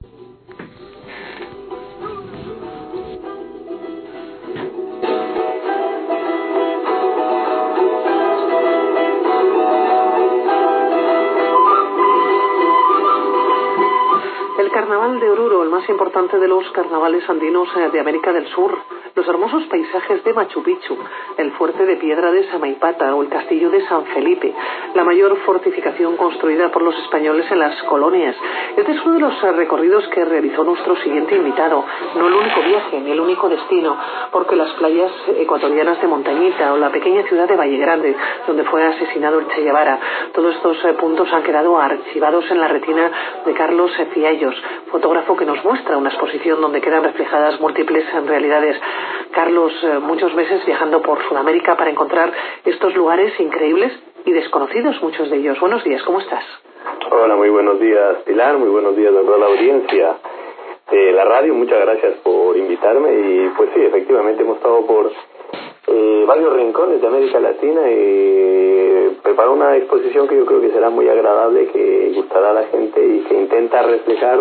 El carnaval de Oruro, el más importante de los carnavales andinos eh, de América del Sur, los hermosos paisajes de Machu Picchu, el fuerte de piedra de Samaipata o el castillo de San Felipe, la mayor fortificación construida por los españoles en las colonias. Este es uno de los recorridos que realizó nuestro siguiente invitado, no el único viaje ni el único destino, porque las playas ecuatorianas de Montañita o la pequeña ciudad de Valle Grande, donde fue asesinado el Che Guevara, todos estos eh, puntos han quedado archivados en la retina de Carlos Fiallos, fotógrafo que nos muestra una exposición donde quedan reflejadas múltiples realidades. Carlos, eh, muchos meses viajando por Sudamérica para encontrar estos lugares increíbles y desconocidos, muchos de ellos. Buenos días, ¿cómo estás? Hola, muy buenos días, Pilar, muy buenos días a toda la audiencia de la radio. Muchas gracias por invitarme y pues sí, efectivamente hemos estado por eh, varios rincones de América Latina y preparo una exposición que yo creo que será muy agradable, que gustará a la gente y que intenta reflejar,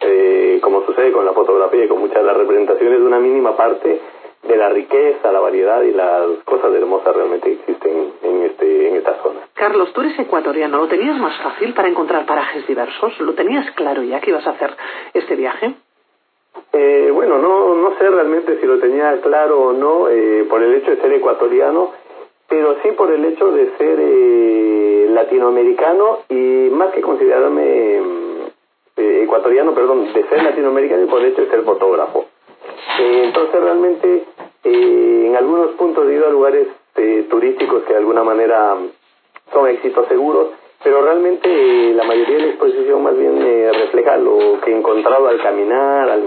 eh, como sucede con la fotografía y con muchas de las representaciones, una mínima parte de la riqueza, la variedad y las cosas hermosas realmente existen en, este, en esta zona. Carlos, tú eres ecuatoriano, ¿lo tenías más fácil para encontrar parajes diversos? ¿Lo tenías claro ya que ibas a hacer este viaje? Eh, bueno, no, no sé realmente si lo tenía claro o no eh, por el hecho de ser ecuatoriano, pero sí por el hecho de ser eh, latinoamericano y más que considerarme eh, ecuatoriano, perdón, de ser latinoamericano y por el hecho de ser fotógrafo. Eh, entonces realmente eh, en algunos puntos he ido a lugares turísticos que de alguna manera son éxitos seguros, pero realmente la mayoría de la exposición más bien refleja lo que he encontrado al caminar, al.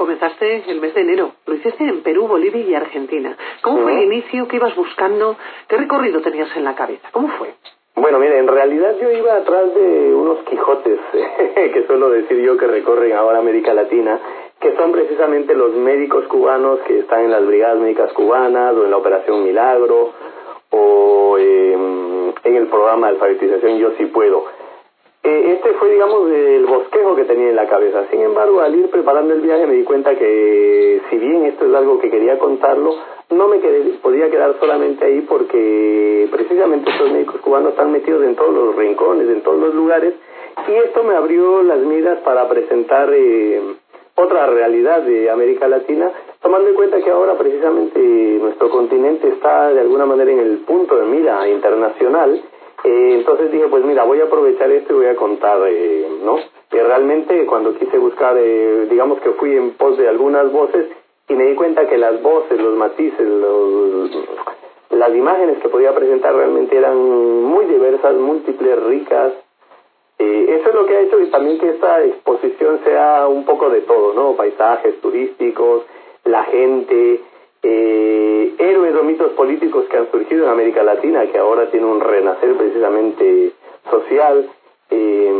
Comenzaste el mes de enero, lo hiciste en Perú, Bolivia y Argentina. ¿Cómo fue el inicio? ¿Qué ibas buscando? ¿Qué recorrido tenías en la cabeza? ¿Cómo fue? Bueno, mire, en realidad yo iba atrás de unos Quijotes, que suelo decir yo que recorren ahora América Latina, que son precisamente los médicos cubanos que están en las brigadas médicas cubanas o en la Operación Milagro o eh, en el programa de alfabetización Yo sí puedo. Eh, este fue, digamos, el bosquejo que tenía en la cabeza. Sin embargo, al ir preparando el viaje me di cuenta que, si bien esto es algo que quería contarlo, no me quedé, podía quedar solamente ahí porque precisamente estos médicos cubanos están metidos en todos los rincones, en todos los lugares, y esto me abrió las miras para presentar eh, otra realidad de América Latina, tomando en cuenta que ahora precisamente nuestro continente está de alguna manera en el punto de mira internacional, eh, entonces dije, pues mira, voy a aprovechar esto y voy a contar, eh, ¿no? Que realmente cuando quise buscar, eh, digamos que fui en pos de algunas voces y me di cuenta que las voces, los matices, los, las imágenes que podía presentar realmente eran muy diversas, múltiples, ricas. Eh, eso es lo que ha hecho y también que esta exposición sea un poco de todo, ¿no? Paisajes turísticos, la gente, eh, que han surgido en América Latina, que ahora tiene un renacer precisamente social, eh,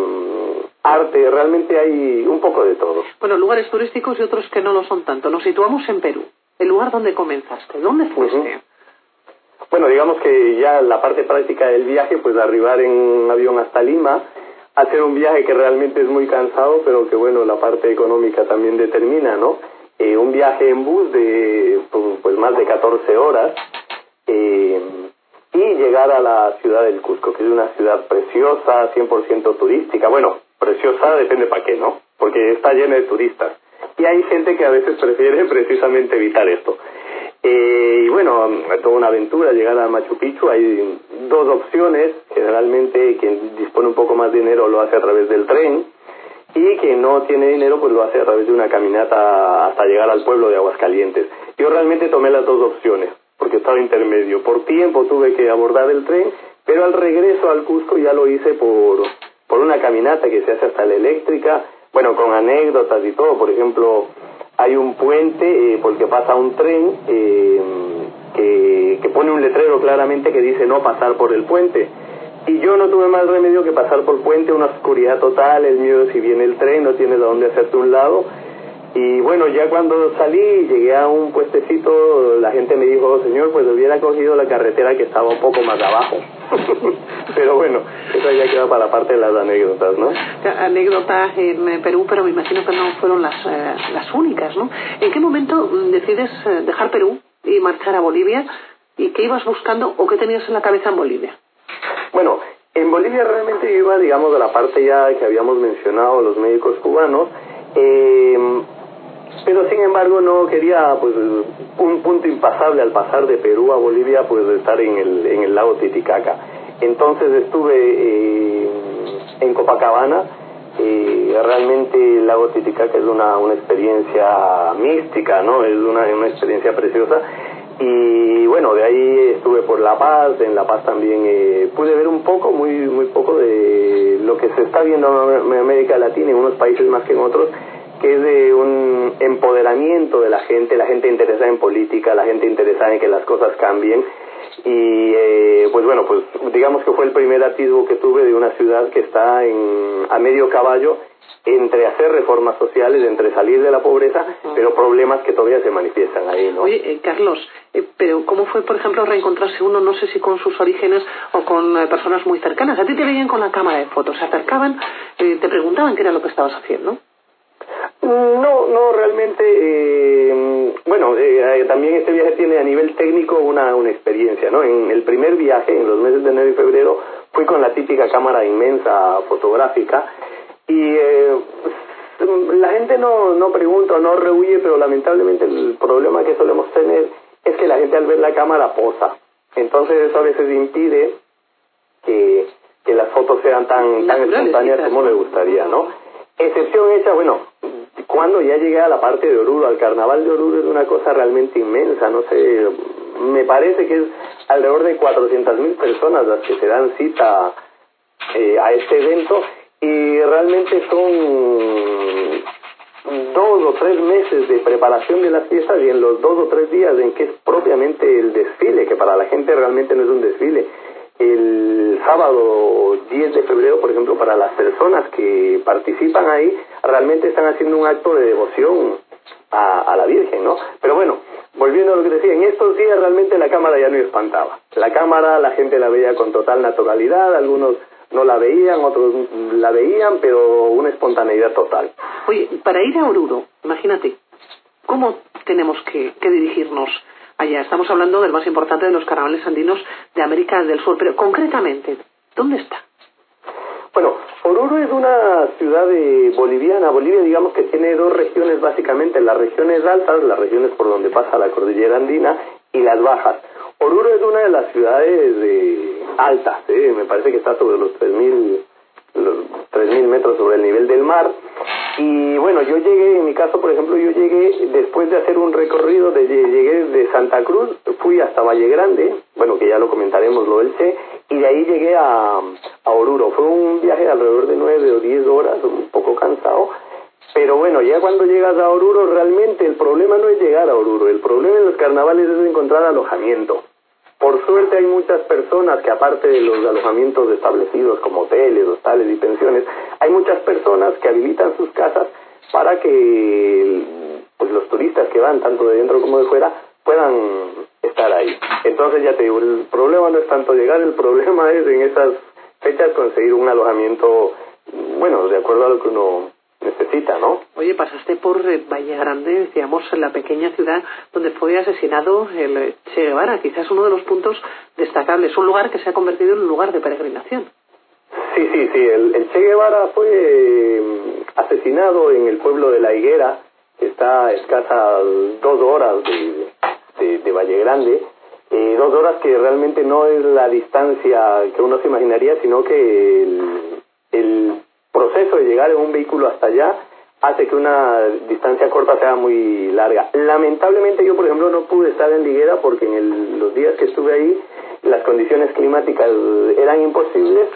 arte, realmente hay un poco de todo. Bueno, lugares turísticos y otros que no lo son tanto. Nos situamos en Perú, el lugar donde comenzaste. ¿Dónde fuiste? Uh -huh. Bueno, digamos que ya la parte práctica del viaje, pues arribar en un avión hasta Lima, hacer un viaje que realmente es muy cansado, pero que bueno, la parte económica también determina, ¿no? Eh, un viaje en bus de pues, pues más de 14 horas eh, y llegar a la ciudad del Cusco, que es una ciudad preciosa, 100% turística. Bueno, preciosa depende para qué, ¿no? Porque está llena de turistas. Y hay gente que a veces prefiere precisamente evitar esto. Eh, y bueno, toda una aventura llegar a Machu Picchu. Hay dos opciones. Generalmente quien dispone un poco más de dinero lo hace a través del tren y quien no tiene dinero pues lo hace a través de una caminata hasta llegar al pueblo de Aguascalientes. Yo realmente tomé las dos opciones porque estaba intermedio. Por tiempo tuve que abordar el tren, pero al regreso al Cusco ya lo hice por por una caminata que se hace hasta la eléctrica, bueno, con anécdotas y todo, por ejemplo, hay un puente eh, por el que pasa un tren eh, que, que pone un letrero claramente que dice no pasar por el puente. Y yo no tuve más remedio que pasar por el puente, una oscuridad total, el miedo si viene el tren, no tienes a dónde hacerte un lado. Y bueno, ya cuando salí, llegué a un puestecito, la gente me dijo, señor, pues hubiera cogido la carretera que estaba un poco más abajo. pero bueno, eso ya queda para la parte de las anécdotas, ¿no? Anécdotas en Perú, pero me imagino que no fueron las, eh, las únicas, ¿no? ¿En qué momento mm, decides eh, dejar Perú y marchar a Bolivia? ¿Y qué ibas buscando o qué tenías en la cabeza en Bolivia? Bueno, en Bolivia realmente iba, digamos, de la parte ya que habíamos mencionado, los médicos cubanos, eh, pero sin embargo no quería, pues, un punto impasable al pasar de Perú a Bolivia, pues, estar en el, en el lago Titicaca. Entonces estuve eh, en Copacabana, eh, realmente el lago Titicaca es una, una experiencia mística, ¿no? Es una, una experiencia preciosa y bueno, de ahí estuve por La Paz, en La Paz también eh, pude ver un poco, muy, muy poco de lo que se está viendo en América Latina, en unos países más que en otros, que es de un empoderamiento de la gente, la gente interesada en política, la gente interesada en que las cosas cambien. Y eh, pues bueno, pues digamos que fue el primer atisbo que tuve de una ciudad que está en, a medio caballo entre hacer reformas sociales, entre salir de la pobreza, pero problemas que todavía se manifiestan ahí, ¿no? Oye, eh, Carlos, eh, pero ¿cómo fue, por ejemplo, reencontrarse uno, no sé si con sus orígenes o con eh, personas muy cercanas? A ti te veían con la cámara de fotos, se acercaban, te preguntaban qué era lo que estabas haciendo. No, no, realmente, bueno, también este viaje tiene a nivel técnico una, una experiencia, ¿no? En el primer viaje, en los meses de enero y febrero, fui con la típica cámara inmensa fotográfica y eh, la gente no, no pregunta o no rehuye, pero lamentablemente el problema que solemos tener es que la gente al ver la cámara posa. Entonces eso a veces impide que, que las fotos sean tan, tan espontáneas como le gustaría, ¿no? Excepción hecha, bueno, cuando ya llegué a la parte de Oruro, al carnaval de Oruro es una cosa realmente inmensa, no sé, me parece que es alrededor de 400 mil personas las que se dan cita eh, a este evento y realmente son dos o tres meses de preparación de las fiestas y en los dos o tres días en que es propiamente el desfile, que para la gente realmente no es un desfile. El sábado 10 de febrero, por ejemplo, para las personas que participan ahí, realmente están haciendo un acto de devoción a, a la Virgen, ¿no? Pero bueno, volviendo a lo que decía, en estos días realmente la cámara ya no espantaba. La cámara la gente la veía con total naturalidad, algunos no la veían, otros la veían, pero una espontaneidad total. Oye, para ir a Oruro, imagínate, ¿cómo tenemos que, dirigirnos allá? Estamos hablando del más importante de los carnavales andinos de América del Sur, pero concretamente, ¿dónde está? Oruro es una ciudad boliviana. Bolivia, digamos que tiene dos regiones básicamente, las regiones altas, las regiones por donde pasa la cordillera andina, y las bajas. Oruro es una de las ciudades de altas, ¿eh? me parece que está sobre los 3.000 3.000 metros sobre el nivel del mar. Y bueno, yo llegué, en mi caso, por ejemplo, yo llegué después de hacer un recorrido, de, llegué de Santa Cruz, fui hasta Valle Grande, bueno, que ya lo comentaremos, lo del C, y de ahí llegué a, a Oruro. Fue un viaje de alrededor de 9 o 10 horas, un poco cansado, pero bueno, ya cuando llegas a Oruro, realmente el problema no es llegar a Oruro, el problema en los carnavales es encontrar alojamiento. Por suerte hay muchas personas que aparte de los alojamientos establecidos como hoteles, hostales y pensiones, hay muchas personas que habilitan sus casas para que pues, los turistas que van tanto de dentro como de fuera puedan estar ahí. Entonces ya te digo, el problema no es tanto llegar, el problema es en esas fechas conseguir un alojamiento, bueno, de acuerdo a lo que uno necesita, ¿no? Oye, pasaste por eh, Valle Grande, decíamos, en la pequeña ciudad donde fue asesinado el Che Guevara, quizás uno de los puntos destacables, un lugar que se ha convertido en un lugar de peregrinación. Sí, sí, sí, el, Che Guevara fue mm, asesinado en el pueblo de La Higuera, que está a escasas dos horas de, de, Valle Grande, eh, dos horas que realmente no es la distancia que uno se imaginaría, sino que el, el proceso de llegar en un vehículo hasta allá hace que una distancia corta sea muy larga. Lamentablemente yo, por ejemplo, no pude estar en Liguera porque en los días que estuve ahí las condiciones climáticas eran imposibles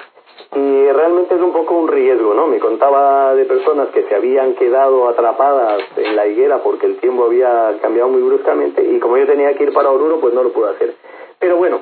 y realmente es un poco un riesgo, ¿no? Me contaba de personas que se habían quedado atrapadas en la higuera porque el tiempo había cambiado muy bruscamente y como yo tenía que ir para Oruro, pues no lo pude hacer. Pero bueno,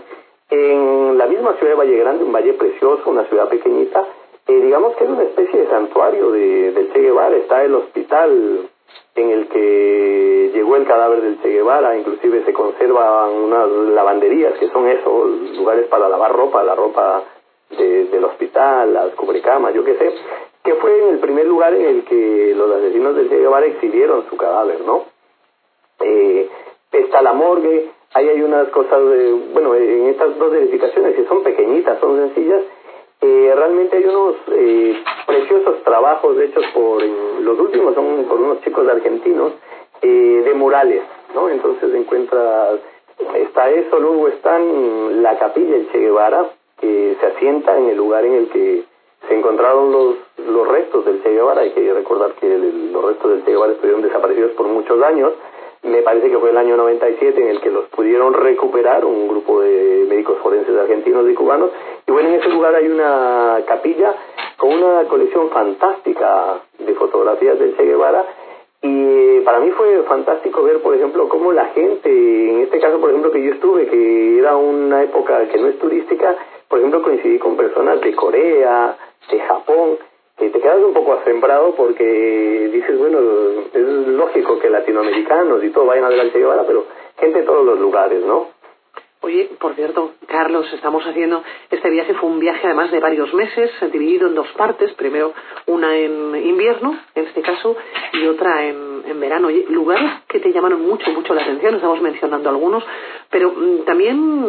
en la misma ciudad de Valle Grande, un valle precioso, una ciudad pequeñita, eh, digamos que es una especie de santuario de, del Che Guevara, está el hospital en el que llegó el cadáver del Che Guevara, inclusive se conservan unas lavanderías que son eso, lugares para lavar ropa, la ropa del hospital, las cubrecamas, yo qué sé, que fue en el primer lugar en el que los asesinos del Che Guevara exhibieron su cadáver, ¿no? Eh, está la morgue, ahí hay unas cosas, de, bueno, en estas dos edificaciones que son pequeñitas, son sencillas, eh, realmente hay unos eh, preciosos trabajos hechos por, los últimos son por unos chicos argentinos, eh, de murales, ¿no? Entonces encuentra, está eso, luego están la capilla del Che Guevara, que se asienta en el lugar en el que se encontraron los, los restos del Che Guevara. Hay que recordar que los restos del Che Guevara estuvieron desaparecidos por muchos años. Me parece que fue el año 97 en el que los pudieron recuperar un grupo de médicos forenses argentinos y cubanos. Y bueno, en ese lugar hay una capilla con una colección fantástica de fotografías del Che Guevara y para mí fue fantástico ver, por ejemplo, cómo la gente, en este caso, por ejemplo, que yo estuve, que era una época que no es turística, por ejemplo, coincidí con personas de Corea, de Japón, que te quedas un poco asombrado porque dices, bueno, es lógico que latinoamericanos y todo vayan a ver al Che Guevara, pero gente de todos los lugares, ¿no? Oye, por cierto, Carlos, estamos haciendo este viaje, fue un viaje además de varios meses, dividido en dos partes, primero una en invierno, en este caso, y otra en, en verano. Oye, lugares que te llamaron mucho, mucho la atención, estamos mencionando algunos, pero mm, también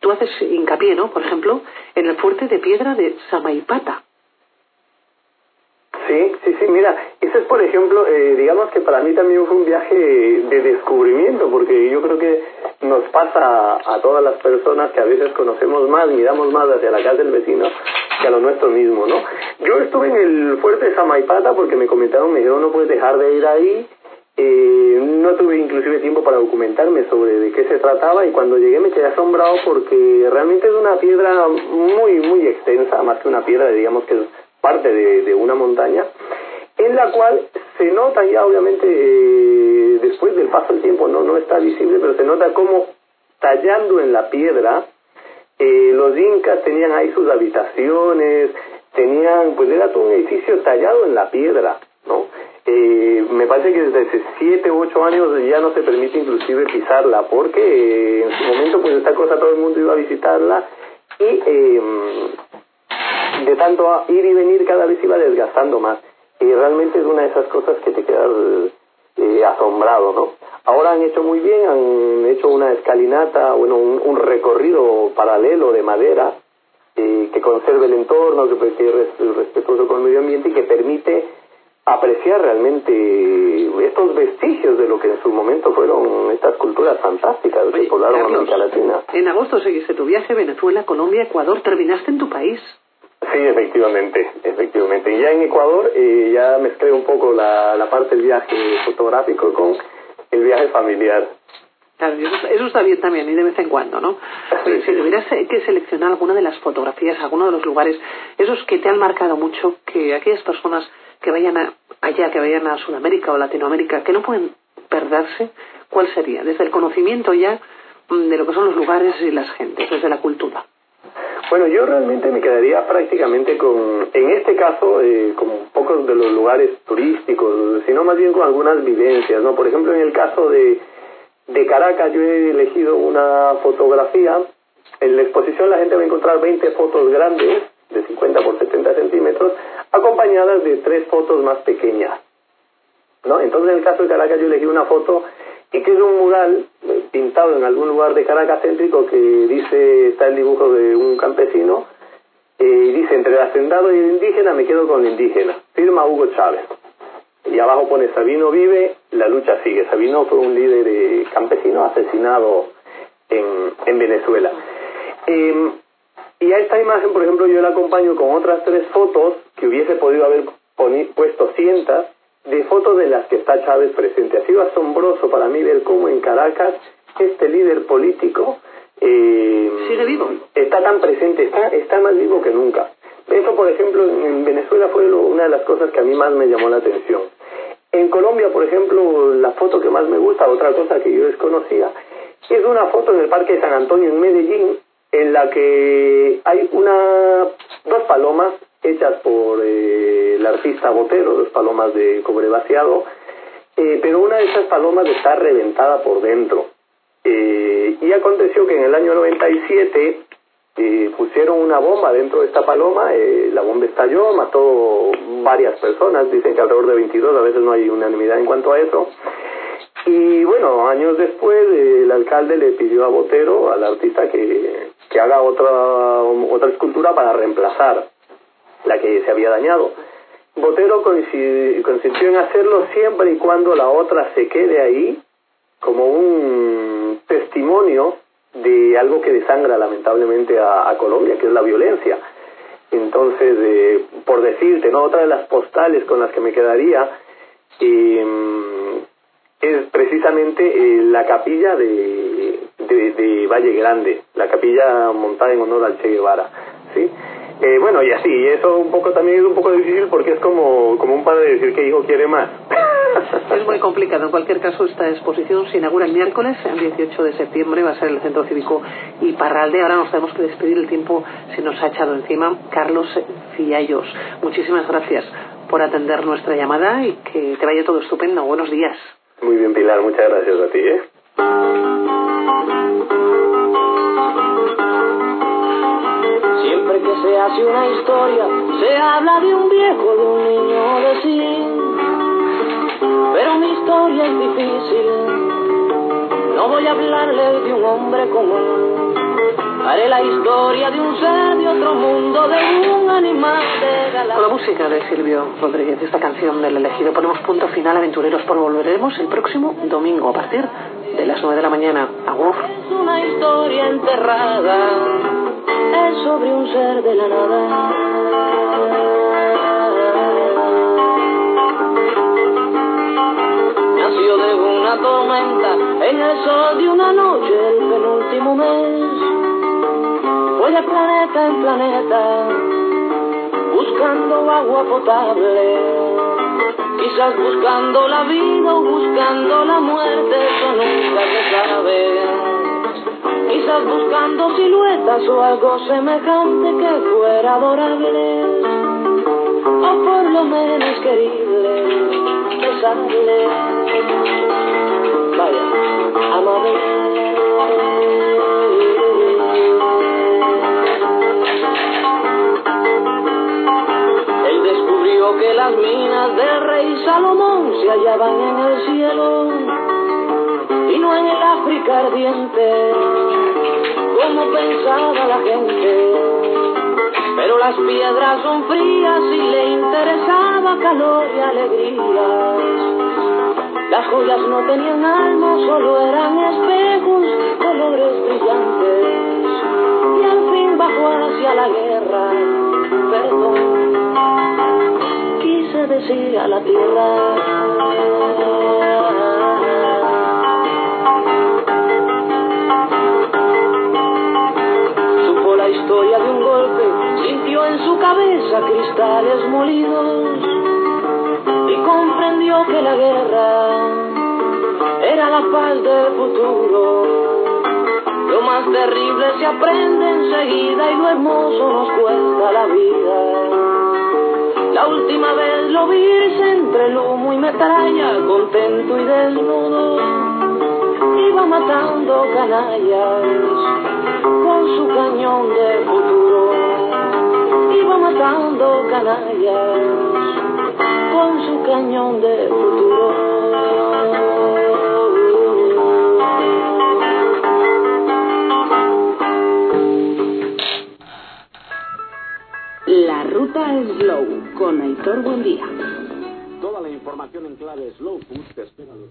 tú haces hincapié, ¿no? Por ejemplo, en el fuerte de piedra de Samaipata. Sí, sí, sí, mira, ese es por ejemplo, eh, digamos que para mí también fue un viaje de descubrimiento, porque yo creo que nos pasa a todas las personas que a veces conocemos más, miramos más hacia la casa del vecino que a lo nuestro mismo, ¿no? Yo estuve en el fuerte de Samaipata porque me comentaron, me dijeron, no puedes dejar de ir ahí, eh, no tuve inclusive tiempo para documentarme sobre de qué se trataba y cuando llegué me quedé asombrado porque realmente es una piedra muy, muy extensa, más que una piedra, digamos que parte de, una montaña, en la cual se nota ya obviamente eh, después del paso del tiempo, no, no está visible, pero se nota como tallando en la piedra, eh, los incas tenían ahí sus habitaciones, tenían, pues era todo un edificio tallado en la piedra, ¿no? Eh, me parece que desde hace 7 u 8 años ya no se permite inclusive pisarla, porque en su momento pues esta cosa todo el mundo iba a visitarla y em, de tanto ir y venir cada vez iba desgastando más. Y realmente es una de esas cosas que te quedas eh, asombrado, ¿no? Ahora han hecho muy bien, han hecho una escalinata, bueno, un, recorrido paralelo de madera eh, que conserve el entorno, que, que es respetuoso con el medio ambiente y que permite apreciar realmente estos vestigios de lo que en su momento fueron estas culturas fantásticas que poblaron América Latina. En agosto seguiste tu viaje a Venezuela, Colombia, Ecuador, terminaste en tu país. Sí, efectivamente, efectivamente. Y ya en Ecuador eh, ya mezclé un poco la, la parte del viaje fotográfico con el viaje familiar. Claro, eso, está bien también, y de vez en cuando, ¿no? si tuvieras que seleccionar alguna de las fotografías, alguno de los lugares, esos que te han marcado mucho, que aquellas personas que vayan a, allá, que vayan a Sudamérica o Latinoamérica, que no pueden perderse, ¿cuál sería? Desde el conocimiento ya mm, de lo que son los lugares y las gentes, desde la cultura. Bueno, yo realmente me quedaría prácticamente con, en este caso, eh, con pocos de los lugares turísticos, sino más bien con algunas vivencias, ¿no? Por ejemplo, en el caso de, de Caracas, yo he elegido una fotografía. En la exposición la gente va a encontrar 20 fotos grandes, de 50 por 70 centímetros, acompañadas de tres fotos más pequeñas. ¿no? Entonces, en el caso de Caracas, yo elegí una foto y que es un mural pintado en algún lugar de Caracas céntrico que dice, está el dibujo de un campesino, eh, y dice, entre el hacendado y el indígena me quedo con el indígena, firma Hugo Chávez. Y abajo pone, Sabino vive, la lucha sigue. Sabino fue un líder eh, campesino asesinado en, en Venezuela. Em, y a esta imagen, por ejemplo, yo la acompaño con otras tres fotos que hubiese podido haber puesto cientas, de fotos de las que está Chávez presente. Ha sido asombroso para mí ver cómo en Caracas este líder político Eh, ¿Sigue vivo? Está tan presente, está, está más vivo que nunca. Eso, por ejemplo, en Venezuela fue una de las cosas que a mí más me llamó la atención. En Colombia, por ejemplo, la foto que más me gusta, otra cosa que yo desconocía, es una foto en el Parque de San Antonio en Medellín, en la que hay una dos palomas hechas por eh, el artista Botero, dos palomas de cobre vaciado, eh, pero una de esas palomas está reventada por dentro. Eh, y aconteció que en el año 97 eh, pusieron una bomba dentro de esta paloma, eh, la bomba estalló, mató varias personas, dicen que alrededor de 22, a veces no hay unanimidad en cuanto a eso. Y bueno, años después el alcalde le pidió a Botero, al artista, que, que haga otra, otra escultura para reemplazar la que se había dañado. Botero consistió en hacerlo siempre y cuando la otra se quede ahí como un testimonio de algo que desangra lamentablemente a, Colombia, que es la violencia. Entonces, eh, por decirte, ¿no? otra de las postales con las que me quedaría em, es precisamente eh, la capilla de, de, de, Valle Grande, la capilla montada en honor al Che Guevara. ¿sí? Eh, bueno, y así, eso un poco también es un poco difícil porque es como, como un padre decir que hijo quiere más. Es muy complicado. En cualquier caso, esta exposición se inaugura el miércoles, el 18 de septiembre, va a ser el Centro Cívico y Parralde. Ahora nos tenemos que despedir, el tiempo se nos ha echado encima. Carlos Fiallos, muchísimas gracias por atender nuestra llamada y que te vaya todo estupendo. Buenos días. Muy bien, Pilar, muchas gracias a ti. ¿eh? Siempre que se hace una historia, se habla de un viejo, de un niño, de sí. Pero mi historia es difícil, no voy a hablarle de un hombre común. Haré la historia de un ser de otro mundo, de un animal de galaxia. Con la música de Silvio Rodríguez, esta canción del elegido, ponemos punto final, aventureros, por volveremos el próximo domingo a partir de las 9 de la mañana. Agur. Es una historia enterrada, es sobre un ser de la nada. De una tormenta en el sol de una noche, el penúltimo mes. Fue de planeta en planeta, buscando agua potable. Quizás buscando la vida o buscando la muerte, eso nunca se sabe. Quizás buscando siluetas o algo semejante que fuera adorable. O por lo menos querible, besable. Vaya, amable. Él descubrió que las minas del rey Salomón se hallaban en el cielo y no en el África ardiente, como pensaba la gente. Pero las piedras son frías y le interesaba calor y alegría. Las joyas no tenían alma, solo eran espejos, colores brillantes. Y al fin bajó hacia la guerra, perdón, quise decir a la tierra. Cabeza cristales molidos y comprendió que la guerra era la paz del futuro. Lo más terrible se aprende enseguida y lo hermoso nos cuesta la vida. La última vez lo vi entre el humo y metralla, contento y desnudo. Iba matando canallas con su cañón de futuro. Iba matando canallas con su cañón de futuro. La ruta Slow con Aitor Buendía. Toda la información en clave Slow Food te espera los